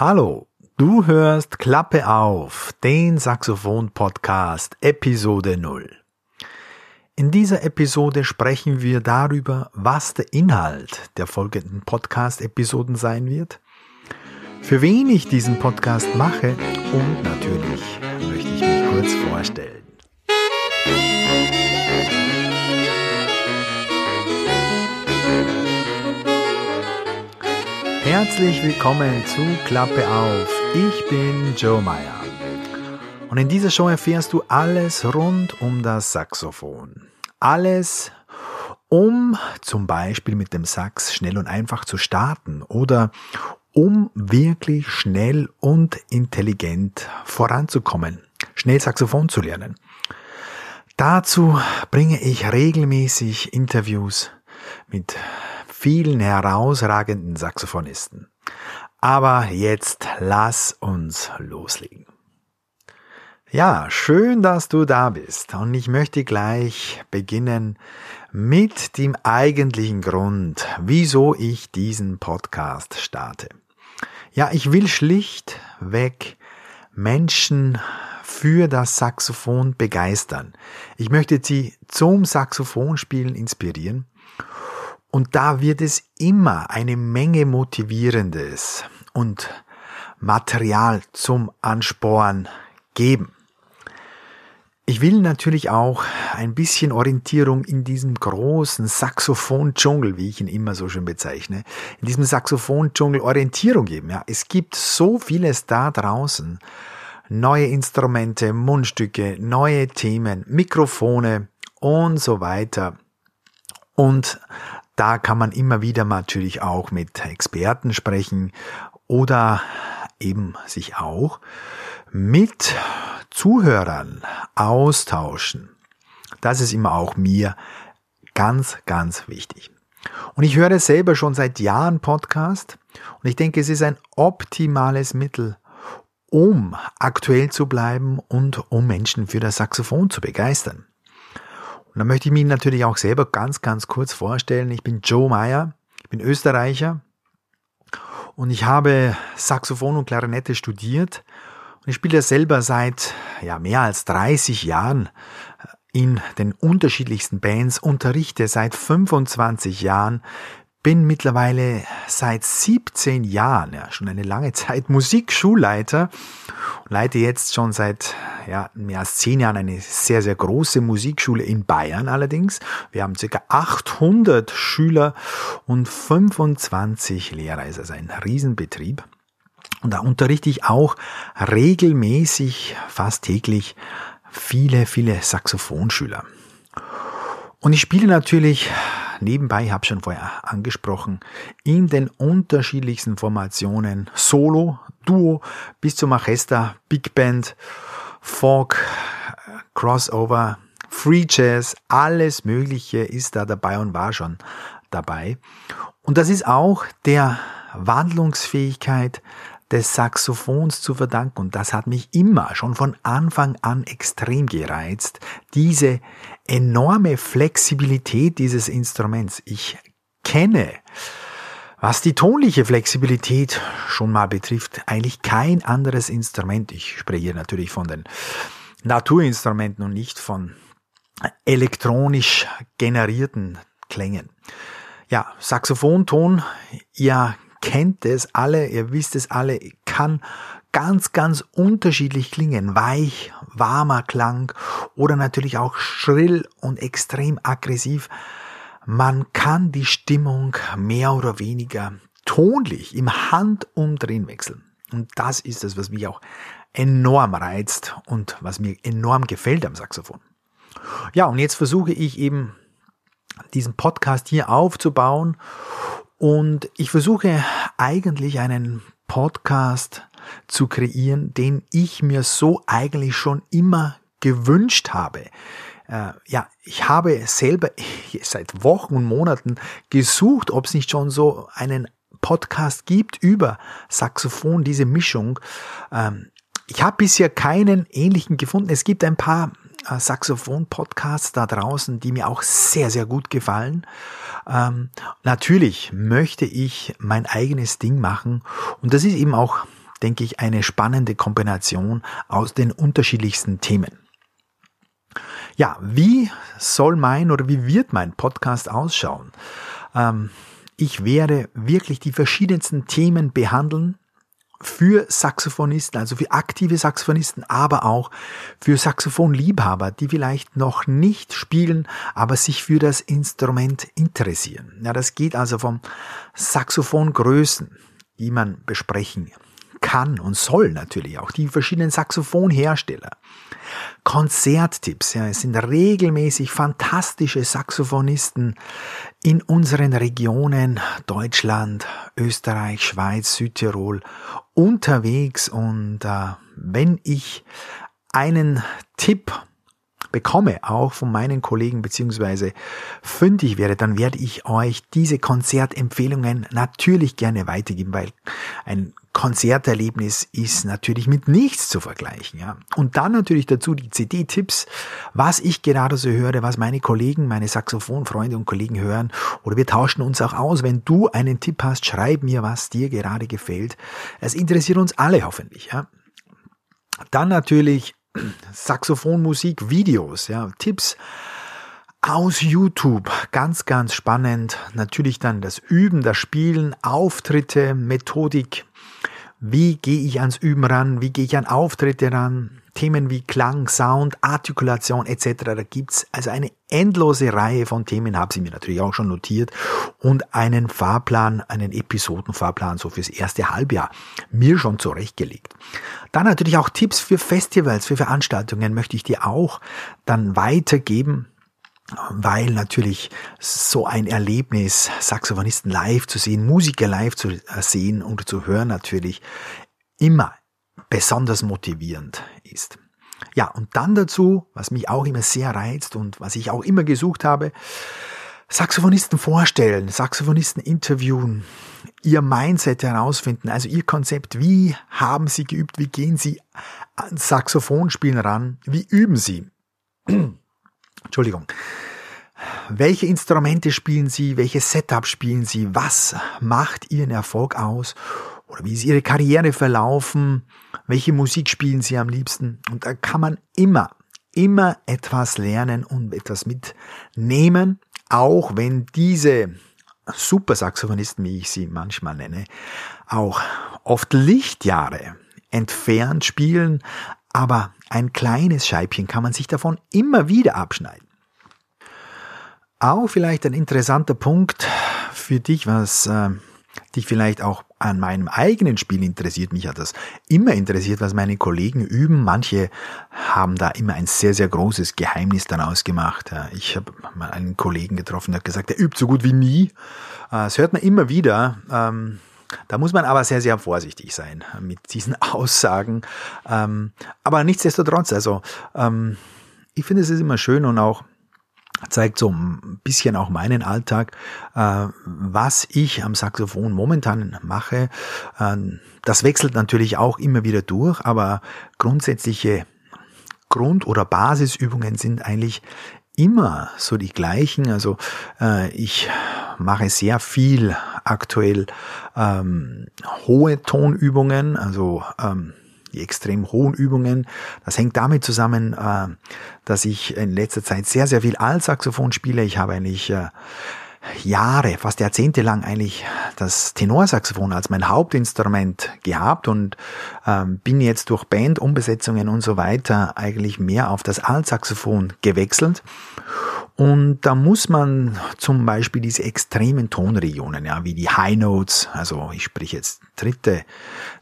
Hallo, du hörst Klappe auf, den Saxophon-Podcast, Episode 0. In dieser Episode sprechen wir darüber, was der Inhalt der folgenden Podcast-Episoden sein wird, für wen ich diesen Podcast mache und natürlich möchte ich mich kurz vorstellen. Herzlich willkommen zu Klappe auf. Ich bin Joe Meyer. Und in dieser Show erfährst du alles rund um das Saxophon. Alles, um zum Beispiel mit dem Sax schnell und einfach zu starten oder um wirklich schnell und intelligent voranzukommen, schnell Saxophon zu lernen. Dazu bringe ich regelmäßig Interviews mit vielen herausragenden Saxophonisten. Aber jetzt lass uns loslegen. Ja, schön, dass du da bist. Und ich möchte gleich beginnen mit dem eigentlichen Grund, wieso ich diesen Podcast starte. Ja, ich will schlichtweg Menschen für das Saxophon begeistern. Ich möchte sie zum Saxophonspielen inspirieren und da wird es immer eine Menge Motivierendes und Material zum Ansporn geben. Ich will natürlich auch ein bisschen Orientierung in diesem großen Saxophon-Dschungel, wie ich ihn immer so schön bezeichne, in diesem Saxophon-Dschungel Orientierung geben. Ja, es gibt so vieles da draußen. Neue Instrumente, Mundstücke, neue Themen, Mikrofone und so weiter. Und da kann man immer wieder natürlich auch mit Experten sprechen oder eben sich auch mit Zuhörern austauschen. Das ist immer auch mir ganz, ganz wichtig. Und ich höre selber schon seit Jahren Podcast und ich denke, es ist ein optimales Mittel, um aktuell zu bleiben und um Menschen für das Saxophon zu begeistern. Und da möchte ich mich natürlich auch selber ganz, ganz kurz vorstellen. Ich bin Joe Meyer, ich bin Österreicher. Und ich habe Saxophon und Klarinette studiert. Und ich spiele selber seit ja, mehr als 30 Jahren in den unterschiedlichsten Bands, unterrichte seit 25 Jahren bin mittlerweile seit 17 Jahren, ja, schon eine lange Zeit Musikschulleiter und leite jetzt schon seit ja, mehr als 10 Jahren eine sehr, sehr große Musikschule in Bayern allerdings. Wir haben circa 800 Schüler und 25 Lehrer. Es ist also ein Riesenbetrieb. Und da unterrichte ich auch regelmäßig, fast täglich, viele, viele Saxophonschüler. Und ich spiele natürlich nebenbei, habe schon vorher angesprochen, in den unterschiedlichsten Formationen, Solo, Duo bis zum Orchester, Big Band, Folk, Crossover, Free Jazz, alles Mögliche ist da dabei und war schon dabei. Und das ist auch der Wandlungsfähigkeit des Saxophons zu verdanken. Und das hat mich immer schon von Anfang an extrem gereizt. Diese enorme Flexibilität dieses Instruments. Ich kenne, was die tonliche Flexibilität schon mal betrifft, eigentlich kein anderes Instrument. Ich spreche hier natürlich von den Naturinstrumenten und nicht von elektronisch generierten Klängen. Ja, Saxophonton, ihr kennt es alle, ihr wisst es alle, kann ganz, ganz unterschiedlich klingen. Weich, warmer Klang oder natürlich auch schrill und extrem aggressiv. Man kann die Stimmung mehr oder weniger tonlich im Handumdrehen wechseln. Und das ist es, was mich auch enorm reizt und was mir enorm gefällt am Saxophon. Ja, und jetzt versuche ich eben diesen Podcast hier aufzubauen und ich versuche eigentlich einen Podcast zu kreieren, den ich mir so eigentlich schon immer gewünscht habe. Äh, ja, ich habe selber seit Wochen und Monaten gesucht, ob es nicht schon so einen Podcast gibt über Saxophon, diese Mischung. Ähm, ich habe bisher keinen ähnlichen gefunden. Es gibt ein paar Saxophon-Podcasts da draußen, die mir auch sehr, sehr gut gefallen. Ähm, natürlich möchte ich mein eigenes Ding machen und das ist eben auch denke ich, eine spannende Kombination aus den unterschiedlichsten Themen. Ja, wie soll mein oder wie wird mein Podcast ausschauen? Ähm, ich werde wirklich die verschiedensten Themen behandeln, für Saxophonisten, also für aktive Saxophonisten, aber auch für Saxophonliebhaber, die vielleicht noch nicht spielen, aber sich für das Instrument interessieren. Ja, das geht also vom Saxophongrößen, die man besprechen kann und soll natürlich auch die verschiedenen Saxophonhersteller. Konzerttipps, ja, es sind regelmäßig fantastische Saxophonisten in unseren Regionen Deutschland, Österreich, Schweiz, Südtirol unterwegs und äh, wenn ich einen Tipp bekomme, auch von meinen Kollegen beziehungsweise fündig werde, dann werde ich euch diese Konzertempfehlungen natürlich gerne weitergeben, weil ein Konzerterlebnis ist natürlich mit nichts zu vergleichen. Ja. Und dann natürlich dazu die CD-Tipps, was ich gerade so höre, was meine Kollegen, meine Saxophonfreunde und Kollegen hören. Oder wir tauschen uns auch aus. Wenn du einen Tipp hast, schreib mir, was dir gerade gefällt. Es interessiert uns alle hoffentlich. Ja. Dann natürlich Saxophonmusik, Videos, ja, Tipps aus YouTube. Ganz, ganz spannend. Natürlich dann das Üben, das Spielen, Auftritte, Methodik. Wie gehe ich ans Üben ran? Wie gehe ich an Auftritte ran? Themen wie Klang, Sound, Artikulation etc. Da gibt's also eine endlose Reihe von Themen, habe sie mir natürlich auch schon notiert und einen Fahrplan, einen Episodenfahrplan so fürs erste Halbjahr mir schon zurechtgelegt. Dann natürlich auch Tipps für Festivals, für Veranstaltungen möchte ich dir auch dann weitergeben weil natürlich so ein Erlebnis, Saxophonisten live zu sehen, Musiker live zu äh, sehen und zu hören natürlich immer besonders motivierend ist. Ja, und dann dazu, was mich auch immer sehr reizt und was ich auch immer gesucht habe, Saxophonisten vorstellen, Saxophonisten interviewen, ihr Mindset herausfinden, also ihr Konzept, wie haben sie geübt, wie gehen sie an Saxophonspielen ran, wie üben sie. Entschuldigung. Welche Instrumente spielen Sie? Welche Setup spielen Sie? Was macht Ihren Erfolg aus? Oder wie ist Ihre Karriere verlaufen? Welche Musik spielen Sie am liebsten? Und da kann man immer, immer etwas lernen und etwas mitnehmen, auch wenn diese Supersaxophonisten, wie ich sie manchmal nenne, auch oft Lichtjahre entfernt spielen, aber ein kleines Scheibchen kann man sich davon immer wieder abschneiden. Auch vielleicht ein interessanter Punkt für dich, was äh, dich vielleicht auch an meinem eigenen Spiel interessiert. Mich hat das immer interessiert, was meine Kollegen üben. Manche haben da immer ein sehr, sehr großes Geheimnis daraus gemacht. Ich habe mal einen Kollegen getroffen, der hat gesagt, er übt so gut wie nie. Äh, das hört man immer wieder. Ähm, da muss man aber sehr, sehr vorsichtig sein mit diesen Aussagen. Ähm, aber nichtsdestotrotz, also ähm, ich finde es ist immer schön und auch zeigt so ein bisschen auch meinen Alltag, äh, was ich am Saxophon momentan mache. Äh, das wechselt natürlich auch immer wieder durch, aber grundsätzliche Grund- oder Basisübungen sind eigentlich immer so die gleichen. Also äh, ich mache sehr viel aktuell ähm, hohe Tonübungen, also ähm, die extrem hohen Übungen. Das hängt damit zusammen, äh, dass ich in letzter Zeit sehr, sehr viel Altsaxophon spiele. Ich habe eigentlich äh, Jahre, fast Jahrzehnte lang eigentlich das Tenorsaxophon als mein Hauptinstrument gehabt und ähm, bin jetzt durch Bandumbesetzungen und so weiter eigentlich mehr auf das Altsaxophon gewechselt. Und da muss man zum Beispiel diese extremen Tonregionen, ja, wie die High Notes, also ich spreche jetzt dritte,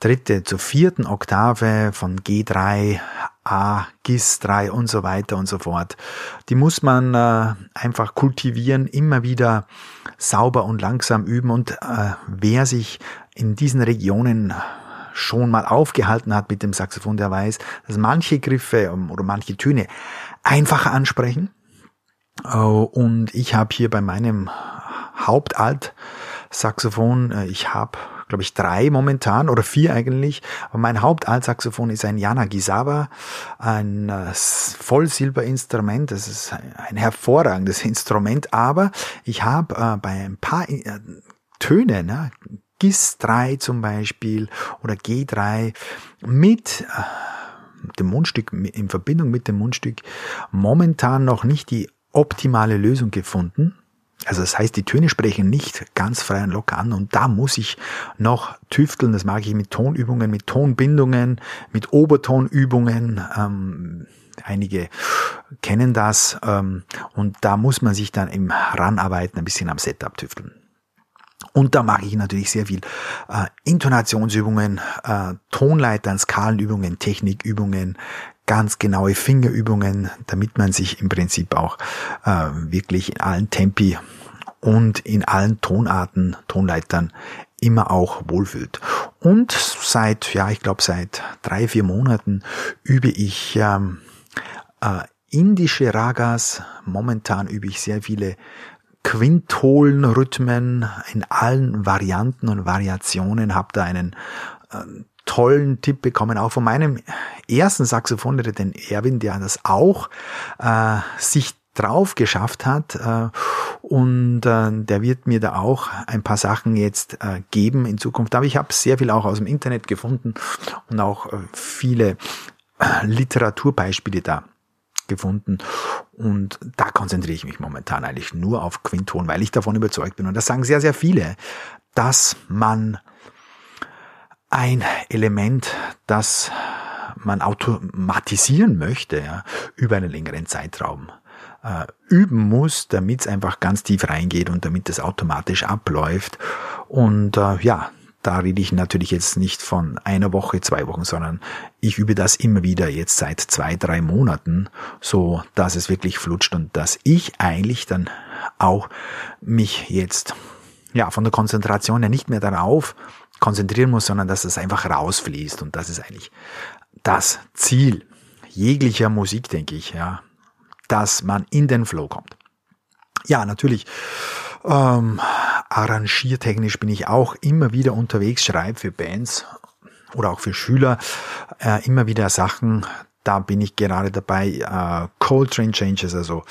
dritte zur vierten Oktave von G3, A, GIS 3 und so weiter und so fort. Die muss man äh, einfach kultivieren, immer wieder sauber und langsam üben und äh, wer sich in diesen Regionen schon mal aufgehalten hat mit dem Saxophon, der weiß, dass manche Griffe oder manche Töne einfacher ansprechen äh, und ich habe hier bei meinem Hauptalt-Saxophon, äh, ich habe, glaube ich, drei momentan oder vier eigentlich. Aber mein Hauptalt-Saxophon ist ein Yanagisawa, ein äh, Vollsilberinstrument. Das ist ein hervorragendes Instrument. Aber ich habe bei ein paar Tönen, ne, GIS 3 zum Beispiel oder G3 mit äh, dem Mundstück, in Verbindung mit dem Mundstück momentan noch nicht die optimale Lösung gefunden. Also das heißt, die Töne sprechen nicht ganz frei und locker an und da muss ich noch tüfteln. Das mag ich mit Tonübungen, mit Tonbindungen, mit Obertonübungen. Ähm, einige kennen das ähm, und da muss man sich dann im Ranarbeiten ein bisschen am Setup tüfteln. Und da mache ich natürlich sehr viel äh, Intonationsübungen, äh, Tonleitern, Skalenübungen, Technikübungen, ganz genaue Fingerübungen, damit man sich im Prinzip auch äh, wirklich in allen Tempi und in allen Tonarten, Tonleitern immer auch wohlfühlt. Und seit, ja, ich glaube seit drei, vier Monaten übe ich ähm, äh, indische Ragas. Momentan übe ich sehr viele Quintolen-Rhythmen in allen Varianten und Variationen, habe da einen äh, tollen Tipp bekommen, auch von meinem ersten Saxophonlehrer, den Erwin, der das auch äh, sich drauf geschafft hat äh, und äh, der wird mir da auch ein paar Sachen jetzt äh, geben in Zukunft. Aber ich habe sehr viel auch aus dem Internet gefunden und auch äh, viele äh, Literaturbeispiele da gefunden und da konzentriere ich mich momentan eigentlich nur auf Quinton, weil ich davon überzeugt bin und das sagen sehr, sehr viele, dass man ein Element, das man automatisieren möchte, ja, über einen längeren Zeitraum äh, üben muss, damit es einfach ganz tief reingeht und damit es automatisch abläuft. Und äh, ja, da rede ich natürlich jetzt nicht von einer Woche, zwei Wochen, sondern ich übe das immer wieder jetzt seit zwei, drei Monaten, so dass es wirklich flutscht und dass ich eigentlich dann auch mich jetzt ja von der Konzentration her nicht mehr darauf konzentrieren muss, sondern dass es einfach rausfließt. Und das ist eigentlich das Ziel jeglicher Musik, denke ich, ja, dass man in den Flow kommt. Ja, natürlich. Ähm, arrangiertechnisch bin ich auch immer wieder unterwegs, schreibe für Bands oder auch für Schüler äh, immer wieder Sachen, da bin ich gerade dabei, äh, Coltrane Changes, also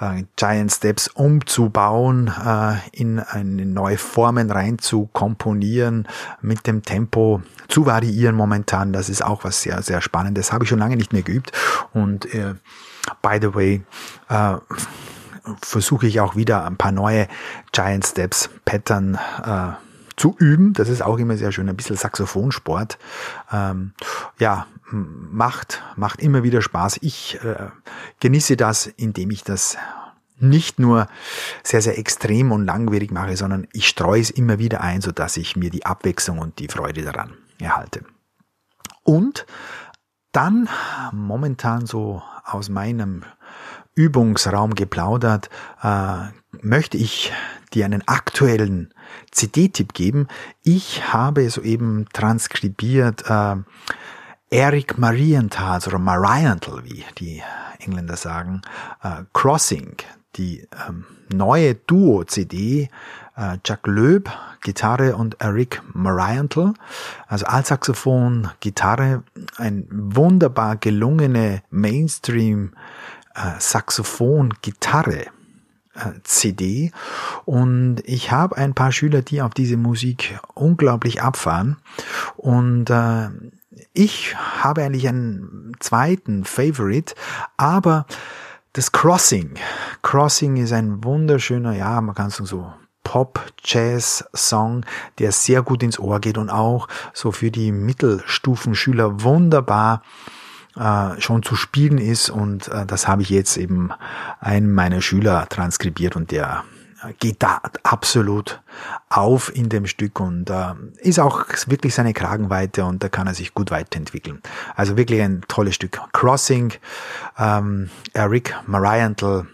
äh, Giant Steps umzubauen, äh, in, in neue Formen rein zu komponieren, mit dem Tempo zu variieren momentan. Das ist auch was sehr, sehr Spannendes. Habe ich schon lange nicht mehr geübt. Und äh, by the way, äh, versuche ich auch wieder ein paar neue Giant Steps Pattern äh, zu üben. Das ist auch immer sehr schön, ein bisschen Saxophonsport. Ähm, ja, macht, macht immer wieder Spaß. Ich äh, genieße das, indem ich das nicht nur sehr, sehr extrem und langwierig mache, sondern ich streue es immer wieder ein, so dass ich mir die Abwechslung und die Freude daran erhalte. Und dann momentan so aus meinem Übungsraum geplaudert, äh, möchte ich dir einen aktuellen CD-Tipp geben. Ich habe soeben transkribiert äh, Eric Marienthal oder Marienthal, wie die Engländer sagen, äh, Crossing, die ähm, neue Duo-CD, äh, Jack Loeb, Gitarre und Eric Marienthal, also Altsaxophon, Gitarre, ein wunderbar gelungene Mainstream äh, Saxophon, Gitarre CD und ich habe ein paar Schüler, die auf diese Musik unglaublich abfahren und äh, ich habe eigentlich einen zweiten Favorite, aber das Crossing. Crossing ist ein wunderschöner, ja, man kann sagen so Pop-Jazz-Song, der sehr gut ins Ohr geht und auch so für die Mittelstufenschüler wunderbar äh, schon zu spielen ist und äh, das habe ich jetzt eben einem meiner Schüler transkribiert und der geht da absolut auf in dem Stück und äh, ist auch wirklich seine Kragenweite und da kann er sich gut weiterentwickeln. Also wirklich ein tolles Stück. Crossing, ähm, Eric Marienthal,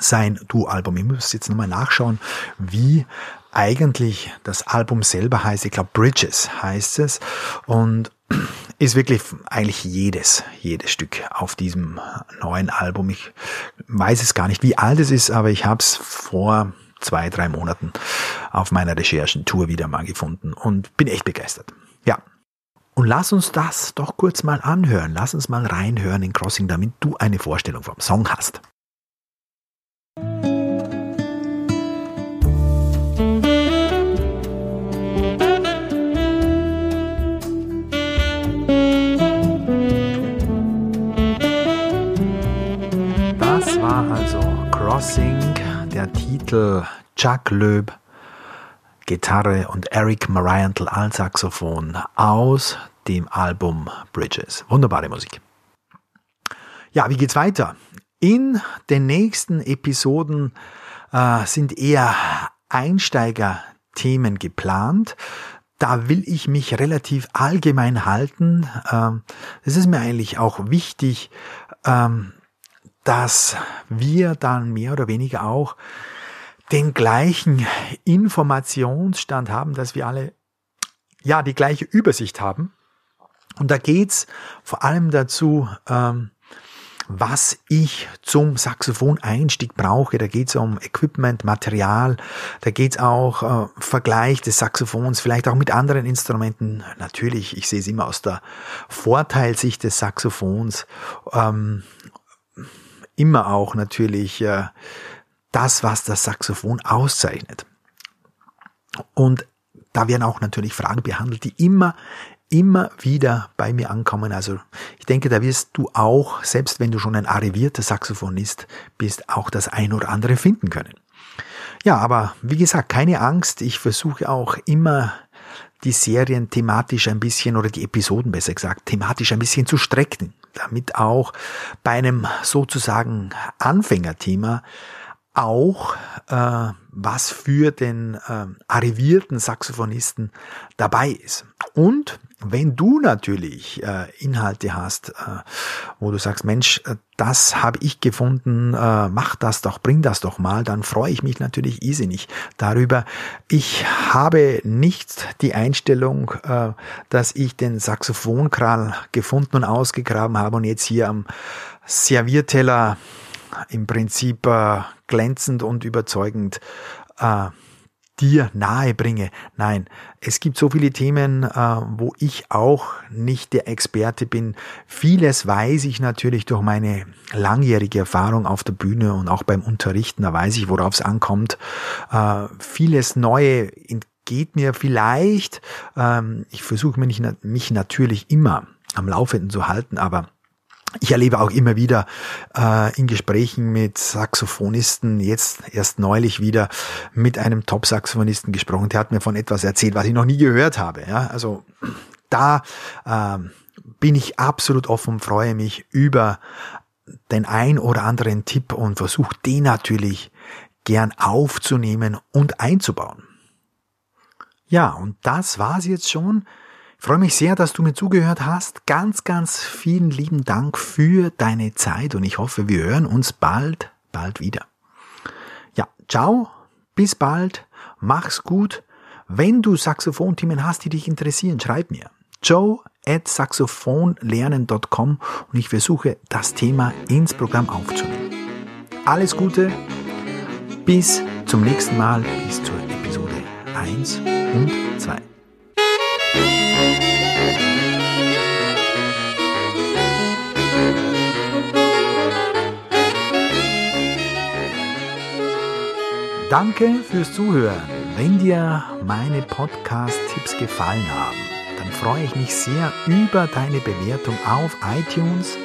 sein Du-Album. Ich muss jetzt nochmal nachschauen, wie eigentlich das Album selber heißt. Ich glaube Bridges heißt es und ist wirklich eigentlich jedes, jedes Stück auf diesem neuen Album. Ich weiß es gar nicht, wie alt es ist, aber ich habe es vor zwei, drei Monaten auf meiner Recherchentour wieder mal gefunden und bin echt begeistert. Ja. Und lass uns das doch kurz mal anhören. Lass uns mal reinhören in Crossing, damit du eine Vorstellung vom Song hast. Sing, der Titel Chuck Löb, Gitarre und Eric Marienthal als Saxophon aus dem Album Bridges. Wunderbare Musik. Ja, wie geht's weiter? In den nächsten Episoden äh, sind eher Einsteiger-Themen geplant. Da will ich mich relativ allgemein halten. Ähm, es ist mir eigentlich auch wichtig, ähm, dass wir dann mehr oder weniger auch den gleichen Informationsstand haben, dass wir alle ja die gleiche Übersicht haben. Und da geht's vor allem dazu, ähm, was ich zum Saxophon-Einstieg brauche. Da geht es um Equipment, Material, da geht es auch äh, Vergleich des Saxophons, vielleicht auch mit anderen Instrumenten. Natürlich, ich sehe es immer aus der Vorteilsicht des Saxophons. Ähm, immer auch natürlich äh, das, was das Saxophon auszeichnet. Und da werden auch natürlich Fragen behandelt, die immer immer wieder bei mir ankommen. Also ich denke, da wirst du auch, selbst wenn du schon ein arrivierter Saxophonist bist, auch das ein oder andere finden können. Ja, aber wie gesagt, keine Angst. Ich versuche auch immer die Serien thematisch ein bisschen oder die Episoden besser gesagt thematisch ein bisschen zu strecken, damit auch bei einem sozusagen Anfängerthema auch äh, was für den äh, arrivierten Saxophonisten dabei ist. Und wenn du natürlich äh, Inhalte hast, äh, wo du sagst, Mensch, äh, das habe ich gefunden, äh, mach das doch, bring das doch mal, dann freue ich mich natürlich irrsinnig darüber. Ich habe nicht die Einstellung, äh, dass ich den Saxophonkral gefunden und ausgegraben habe und jetzt hier am Servierteller im Prinzip äh, glänzend und überzeugend äh, dir nahe bringe. Nein, es gibt so viele Themen, äh, wo ich auch nicht der Experte bin. Vieles weiß ich natürlich durch meine langjährige Erfahrung auf der Bühne und auch beim Unterrichten. Da weiß ich, worauf es ankommt. Äh, vieles Neue entgeht mir vielleicht. Ähm, ich versuche mich natürlich immer am Laufenden zu halten, aber ich erlebe auch immer wieder äh, in Gesprächen mit Saxophonisten, jetzt erst neulich wieder mit einem Top-Saxophonisten gesprochen, der hat mir von etwas erzählt, was ich noch nie gehört habe. Ja? Also da äh, bin ich absolut offen, freue mich über den ein oder anderen Tipp und versuche den natürlich gern aufzunehmen und einzubauen. Ja, und das war's jetzt schon freue mich sehr, dass du mir zugehört hast. Ganz, ganz vielen lieben Dank für deine Zeit und ich hoffe, wir hören uns bald, bald wieder. Ja, ciao, bis bald, mach's gut. Wenn du Saxophonthemen hast, die dich interessieren, schreib mir. Joe at saxophonlernen.com und ich versuche, das Thema ins Programm aufzunehmen. Alles Gute, bis zum nächsten Mal, bis zur Episode 1 und 2. Danke fürs Zuhören. Wenn dir meine Podcast-Tipps gefallen haben, dann freue ich mich sehr über deine Bewertung auf iTunes.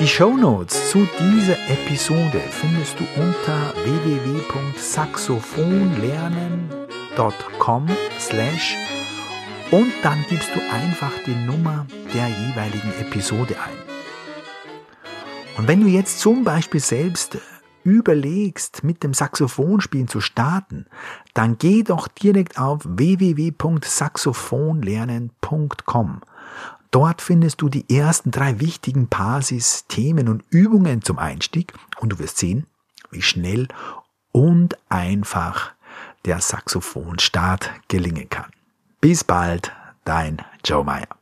Die Show Notes zu dieser Episode findest du unter www.saxophonlernen.com slash und dann gibst du einfach die Nummer der jeweiligen Episode ein. Und wenn du jetzt zum Beispiel selbst überlegst, mit dem Saxophonspielen zu starten, dann geh doch direkt auf www.saxophonlernen.com. Dort findest du die ersten drei wichtigen Basis, Themen und Übungen zum Einstieg und du wirst sehen, wie schnell und einfach der Saxophonstart gelingen kann. Bis bald, dein Joe Meyer.